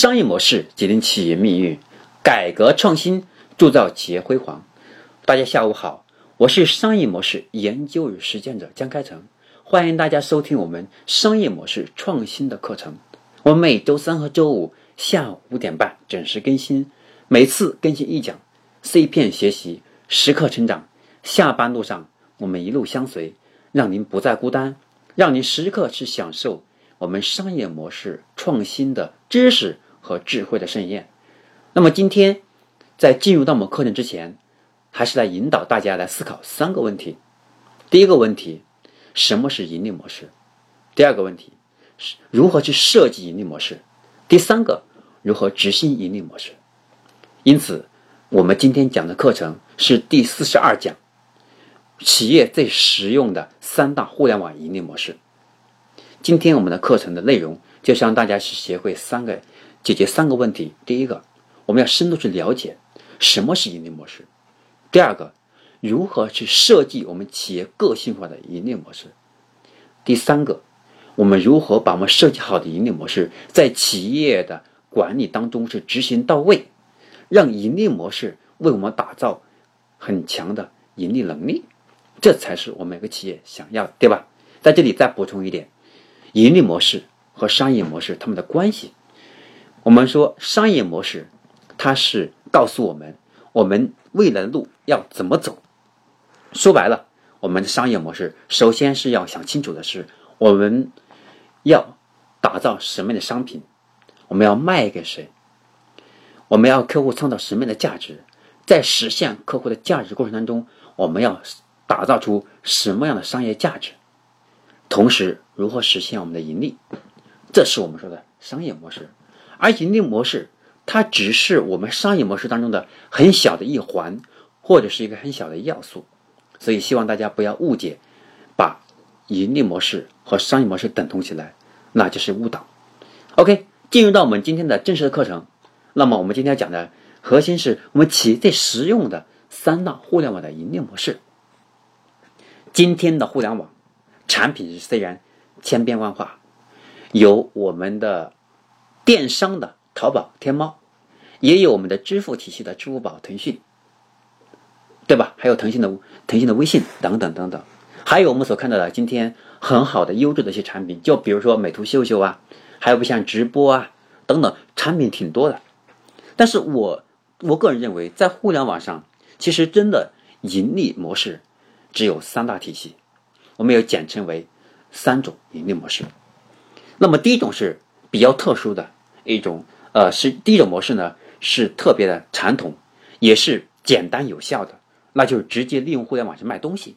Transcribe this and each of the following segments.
商业模式决定企业命运，改革创新铸造企业辉煌。大家下午好，我是商业模式研究与实践者江开成，欢迎大家收听我们商业模式创新的课程。我每周三和周五下午五点半准时更新，每次更新一讲碎片学习，时刻成长。下班路上，我们一路相随，让您不再孤单，让您时刻去享受。我们商业模式创新的知识和智慧的盛宴。那么今天，在进入到我们课程之前，还是来引导大家来思考三个问题。第一个问题，什么是盈利模式？第二个问题是如何去设计盈利模式？第三个，如何执行盈利模式？因此，我们今天讲的课程是第四十二讲，企业最实用的三大互联网盈利模式。今天我们的课程的内容就是让大家去学会三个解决三个问题。第一个，我们要深度去了解什么是盈利模式；第二个，如何去设计我们企业个性化的盈利模式；第三个，我们如何把我们设计好的盈利模式在企业的管理当中是执行到位，让盈利模式为我们打造很强的盈利能力，这才是我们每个企业想要，对吧？在这里再补充一点。盈利模式和商业模式它们的关系，我们说商业模式，它是告诉我们我们未来的路要怎么走。说白了，我们的商业模式首先是要想清楚的是，我们要打造什么样的商品，我们要卖给谁，我们要客户创造什么样的价值，在实现客户的价值过程当中，我们要打造出什么样的商业价值。同时，如何实现我们的盈利？这是我们说的商业模式。而盈利模式，它只是我们商业模式当中的很小的一环，或者是一个很小的要素。所以，希望大家不要误解，把盈利模式和商业模式等同起来，那就是误导。OK，进入到我们今天的正式的课程。那么，我们今天要讲的核心是我们企业最实用的三大互联网的盈利模式。今天的互联网。产品虽然千变万化，有我们的电商的淘宝、天猫，也有我们的支付体系的支付宝、腾讯，对吧？还有腾讯的腾讯的微信等等等等，还有我们所看到的今天很好的优质的一些产品，就比如说美图秀秀啊，还有不像直播啊等等，产品挺多的。但是我我个人认为，在互联网上，其实真的盈利模式只有三大体系。我们要简称为三种盈利模式。那么第一种是比较特殊的一种，呃，是第一种模式呢，是特别的传统，也是简单有效的，那就是直接利用互联网去卖东西。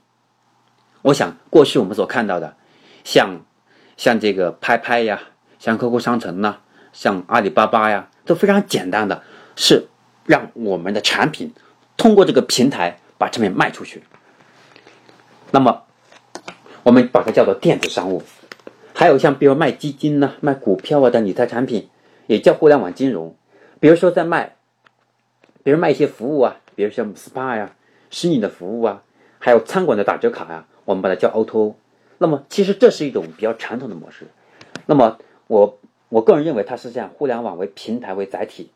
我想过去我们所看到的，像像这个拍拍呀，像 QQ 商城呐，像阿里巴巴呀，都非常简单的，是让我们的产品通过这个平台把产品卖出去。那么我们把它叫做电子商务，还有像比如卖基金呢、卖股票啊的理财产品，也叫互联网金融。比如说在卖，比如卖一些服务啊，比如像 SPA 呀、虚拟的服务啊，还有餐馆的打折卡呀，我们把它叫 O2O。那么其实这是一种比较传统的模式。那么我我个人认为它是这样，互联网为平台为载体，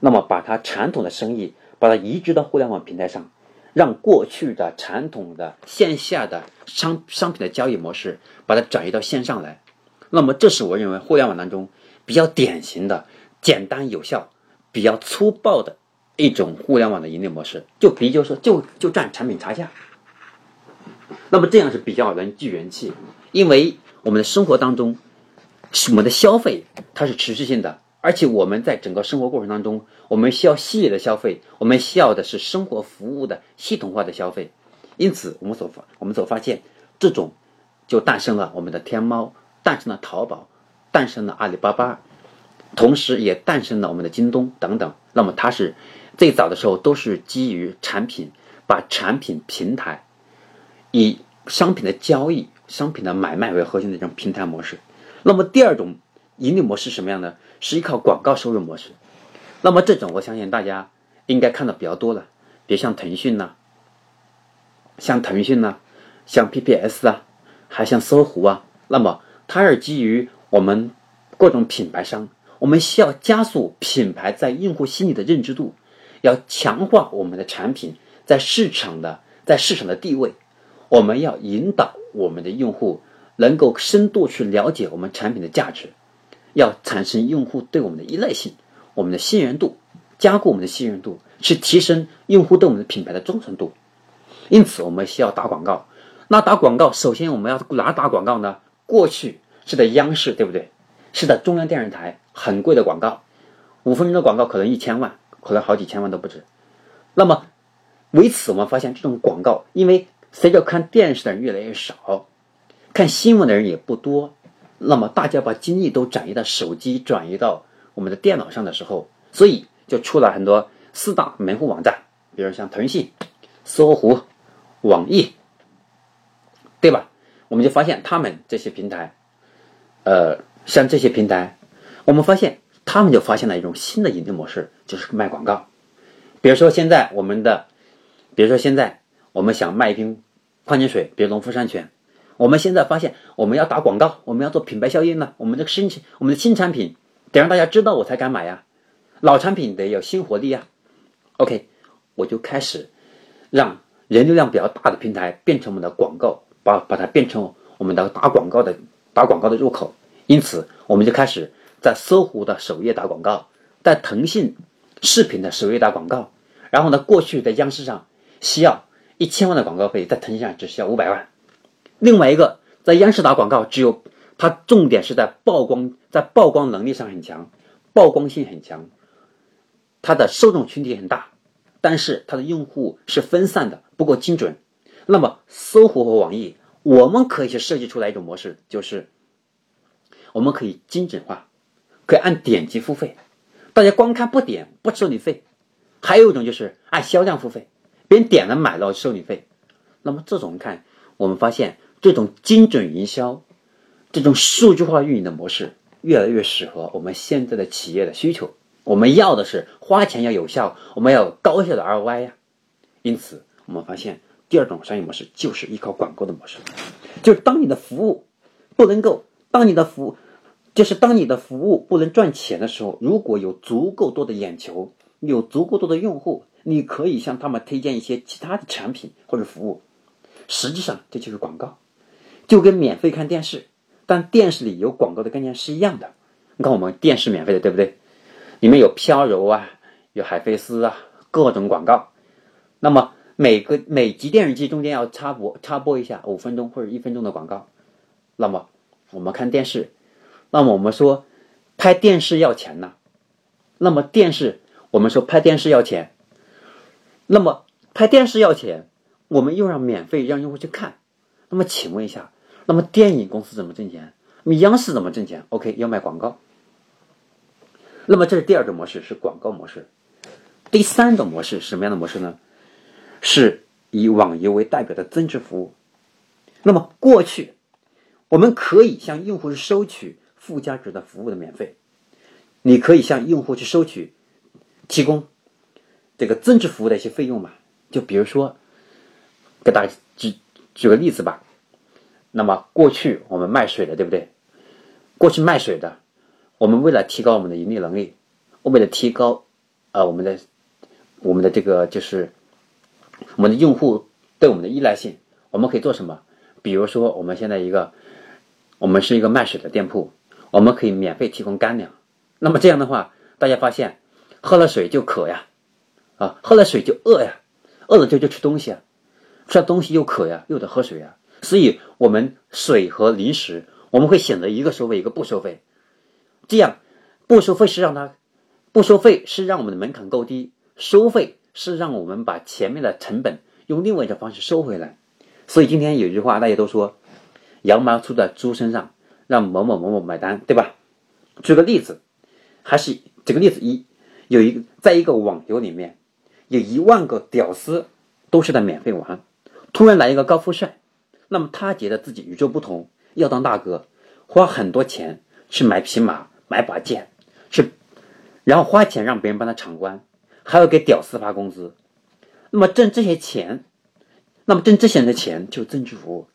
那么把它传统的生意把它移植到互联网平台上。让过去的传统的线下的商商品的交易模式，把它转移到线上来，那么这是我认为互联网当中比较典型的、简单有效、比较粗暴的一种互联网的盈利模式。就比如就说，就就赚产品差价。那么这样是比较能聚人气，因为我们的生活当中，我们的消费它是持续性的。而且我们在整个生活过程当中，我们需要系列的消费，我们需要的是生活服务的系统化的消费。因此，我们所发我们所发现，这种就诞生了我们的天猫，诞生了淘宝，诞生了阿里巴巴，同时也诞生了我们的京东等等。那么它是最早的时候都是基于产品，把产品平台以商品的交易、商品的买卖为核心的这种平台模式。那么第二种盈利模式什么样呢？是依靠广告收入模式，那么这种我相信大家应该看的比较多了，比如像腾讯呐，像腾讯呐，像 PPS 啊，还像搜狐啊，那么它是基于我们各种品牌商我们需要加速品牌在用户心里的认知度，要强化我们的产品在市场的在市场的地位。我们要引导我们的用户能够深度去了解我们产品的价值，要产生用户对我们的依赖性，我们的信任度，加固我们的信任度，去提升用户对我们的品牌的忠诚度。因此，我们需要打广告。那打广告，首先我们要哪打广告呢？过去是在央视，对不对？是在中央电视台，很贵的广告，五分钟的广告可能一千万，可能好几千万都不止。那么，为此我们发现这种广告，因为随着看电视的人越来越少，看新闻的人也不多，那么大家把精力都转移到手机、转移到我们的电脑上的时候，所以就出了很多四大门户网站，比如像腾讯、搜狐。网易，对吧？我们就发现他们这些平台，呃，像这些平台，我们发现他们就发现了一种新的盈利模式，就是卖广告。比如说现在我们的，比如说现在我们想卖一瓶矿泉水，比如农夫山泉，我们现在发现我们要打广告，我们要做品牌效应呢。我们这个新我们的新产品得让大家知道我才敢买呀，老产品得有新活力呀。OK，我就开始让。人流量比较大的平台变成我们的广告，把把它变成我们的打广告的打广告的入口。因此，我们就开始在搜狐的首页打广告，在腾讯视频的首页打广告。然后呢，过去在央视上需要一千万的广告费，在腾讯上只需要五百万。另外一个，在央视打广告，只有它重点是在曝光，在曝光能力上很强，曝光性很强，它的受众群体很大。但是它的用户是分散的，不够精准。那么搜狐和网易，我们可以去设计出来一种模式，就是我们可以精准化，可以按点击付费，大家光看不点不收你费。还有一种就是按销量付费，别人点了买了收你费。那么这种看，我们发现这种精准营销、这种数据化运营的模式，越来越适合我们现在的企业的需求。我们要的是花钱要有效，我们要高效的 ROI 呀。因此，我们发现第二种商业模式就是依靠广告的模式，就是当你的服务不能够，当你的服务就是当你的服务不能赚钱的时候，如果有足够多的眼球，有足够多的用户，你可以向他们推荐一些其他的产品或者服务。实际上，这就是广告，就跟免费看电视，但电视里有广告的概念是一样的。你看，我们电视免费的，对不对？里面有飘柔啊，有海飞丝啊，各种广告。那么每个每集电视机中间要插播插播一下五分钟或者一分钟的广告。那么我们看电视，那么我们说拍电视要钱呢？那么电视我们说拍电视要钱，那么拍电视要钱，我们又让免费让用户去看。那么请问一下，那么电影公司怎么挣钱？那么央视怎么挣钱？OK，要卖广告。那么这是第二种模式，是广告模式。第三种模式什么样的模式呢？是以网游为代表的增值服务。那么过去，我们可以向用户收取附加值的服务的免费，你可以向用户去收取提供这个增值服务的一些费用嘛？就比如说，给大家举举个例子吧。那么过去我们卖水的，对不对？过去卖水的。我们为了提高我们的盈利能力，为了提高，呃，我们的我们的这个就是我们的用户对我们的依赖性，我们可以做什么？比如说，我们现在一个，我们是一个卖水的店铺，我们可以免费提供干粮。那么这样的话，大家发现喝了水就渴呀，啊，喝了水就饿呀，饿了就就吃东西啊，吃了东西又渴呀，又得喝水呀。所以，我们水和零食，我们会选择一个收费，一个不收费。这样，不收费是让他不收费是让我们的门槛够低，收费是让我们把前面的成本用另外一种方式收回来。所以今天有句话大家都说：“羊毛出在猪身上，让某某某某买单，对吧？”举个例子，还是举个例子一，有一个在一个网游里面，有一万个屌丝都是在免费玩，突然来一个高富帅，那么他觉得自己与众不同，要当大哥，花很多钱去买匹马。买把剑，是，然后花钱让别人帮他闯关，还要给屌丝发工资，那么挣这些钱，那么挣这些人的钱就增值服务，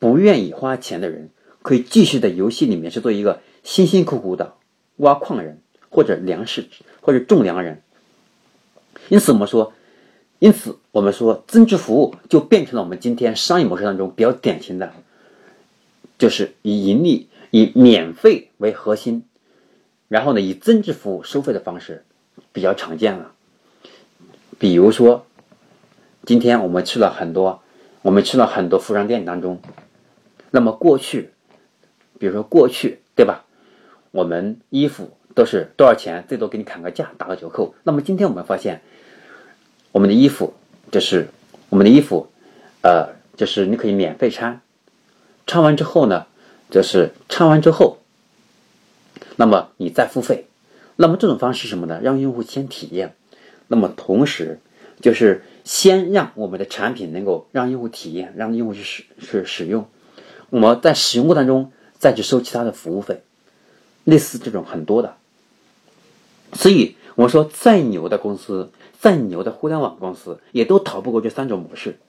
不愿意花钱的人可以继续在游戏里面去做一个辛辛苦苦的挖矿人或者粮食或者种粮人。因此我们说，因此我们说增值服务就变成了我们今天商业模式当中比较典型的，就是以盈利、以免费为核心，然后呢以增值服务收费的方式比较常见了。比如说，今天我们去了很多，我们去了很多服装店当中，那么过去，比如说过去，对吧？我们衣服都是多少钱？最多给你砍个价，打个折扣。那么今天我们发现，我们的衣服就是我们的衣服，呃，就是你可以免费穿，穿完之后呢，就是穿完之后，那么你再付费。那么这种方式是什么呢？让用户先体验。那么同时，就是先让我们的产品能够让用户体验，让用户去使去使用。我们在使用过程中再去收其他的服务费，类似这种很多的。所以我说，再牛的公司，再牛的互联网公司，也都逃不过这三种模式。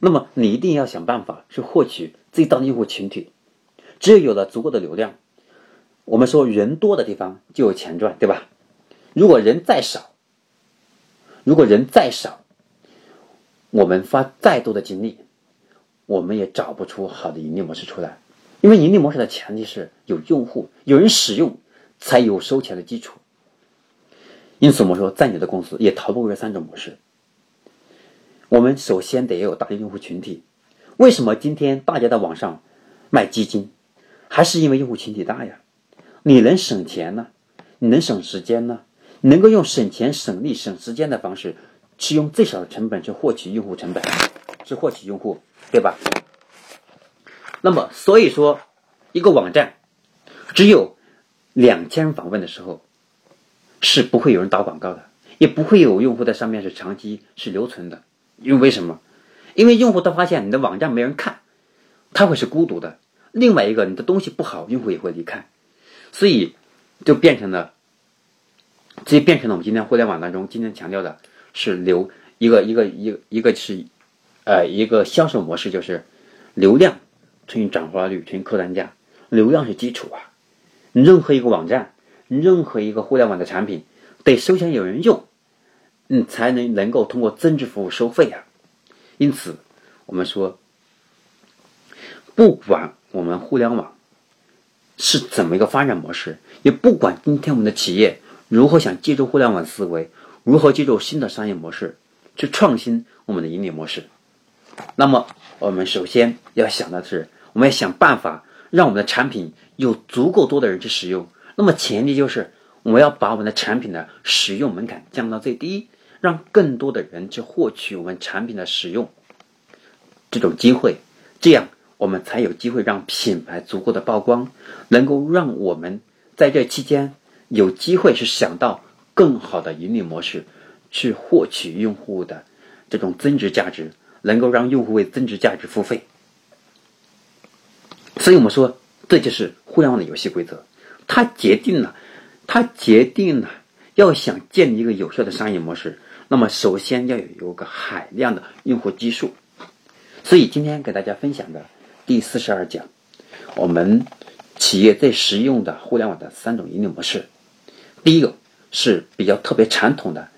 那么你一定要想办法去获取最大的用户群体。只有有了足够的流量，我们说人多的地方就有钱赚，对吧？如果人再少，如果人再少，我们花再多的精力，我们也找不出好的盈利模式出来。因为盈利模式的前提是有用户、有人使用，才有收钱的基础。因此，我们说在你的公司也逃不过这三种模式。我们首先得要有大的用户群体。为什么今天大家在网上卖基金，还是因为用户群体大呀？你能省钱呢？你能省时间呢？能够用省钱、省力、省时间的方式，去用最少的成本去获取用户成本，去获取用户，对吧？那么，所以说，一个网站只有两千访问的时候，是不会有人打广告的，也不会有用户在上面是长期是留存的。因为为什么？因为用户他发现你的网站没人看，他会是孤独的。另外一个，你的东西不好，用户也会离开，所以就变成了。这变成了我们今天互联网当中今天强调的是流一个一个一个一个是，呃一个销售模式就是流量乘以转化率乘以客单价，流量是基础啊。任何一个网站，任何一个互联网的产品，得首先有人用，嗯，才能能够通过增值服务收费啊。因此，我们说，不管我们互联网是怎么一个发展模式，也不管今天我们的企业。如何想借助互联网思维，如何借助新的商业模式去创新我们的盈利模式？那么，我们首先要想的是，我们要想办法让我们的产品有足够多的人去使用。那么，前提就是我们要把我们的产品的使用门槛降到最低，让更多的人去获取我们产品的使用这种机会，这样我们才有机会让品牌足够的曝光，能够让我们在这期间。有机会是想到更好的盈利模式，去获取用户的这种增值价值，能够让用户为增值价值付费。所以我们说，这就是互联网的游戏规则。它决定了，它决定了要想建立一个有效的商业模式，那么首先要有一个海量的用户基数。所以今天给大家分享的第四十二讲，我们企业最实用的互联网的三种盈利模式。第一个是比较特别传统的，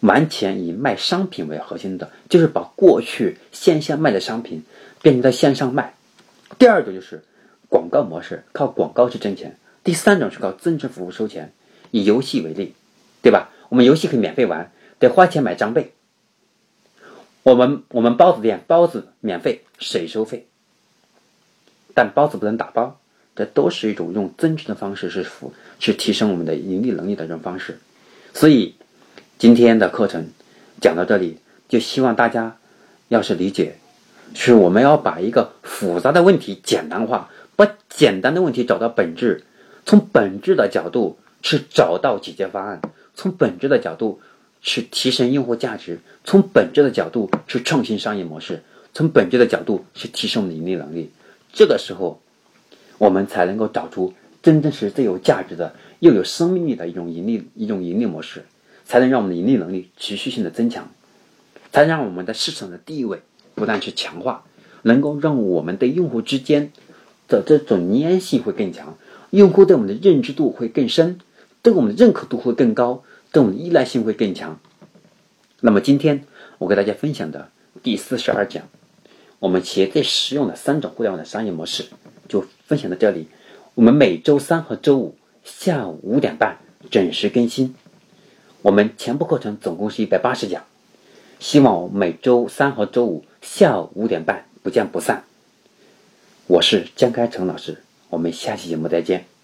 完全以卖商品为核心的，就是把过去线下卖的商品变成在线上卖。第二种就是广告模式，靠广告去挣钱。第三种是靠增值服务收钱。以游戏为例，对吧？我们游戏可以免费玩，得花钱买装备。我们我们包子店包子免费，谁收费？但包子不能打包。这都是一种用增值的方式，是辅去提升我们的盈利能力的这种方式。所以今天的课程讲到这里，就希望大家要是理解，是我们要把一个复杂的问题简单化，把简单的问题找到本质，从本质的角度去找到解决方案，从本质的角度去提升用户价值，从本质的角度去创新商业模式，从本质的角度去提升我们的盈利能力。这个时候。我们才能够找出真正是最有价值的、又有生命力的一种盈利、一种盈利模式，才能让我们的盈利能力持续性的增强，才能让我们的市场的地位不断去强化，能够让我们对用户之间的这种粘性会更强，用户对我们的认知度会更深，对我们的认可度会更高，对我们的依赖性会更强。那么今天我给大家分享的第四十二讲，我们企业最实用的三种互联网的商业模式，就分享到这里。我们每周三和周五下午五点半准时更新。我们全部课程总共是一百八十讲，希望每周三和周五下午五点半不见不散。我是江开成老师，我们下期节目再见。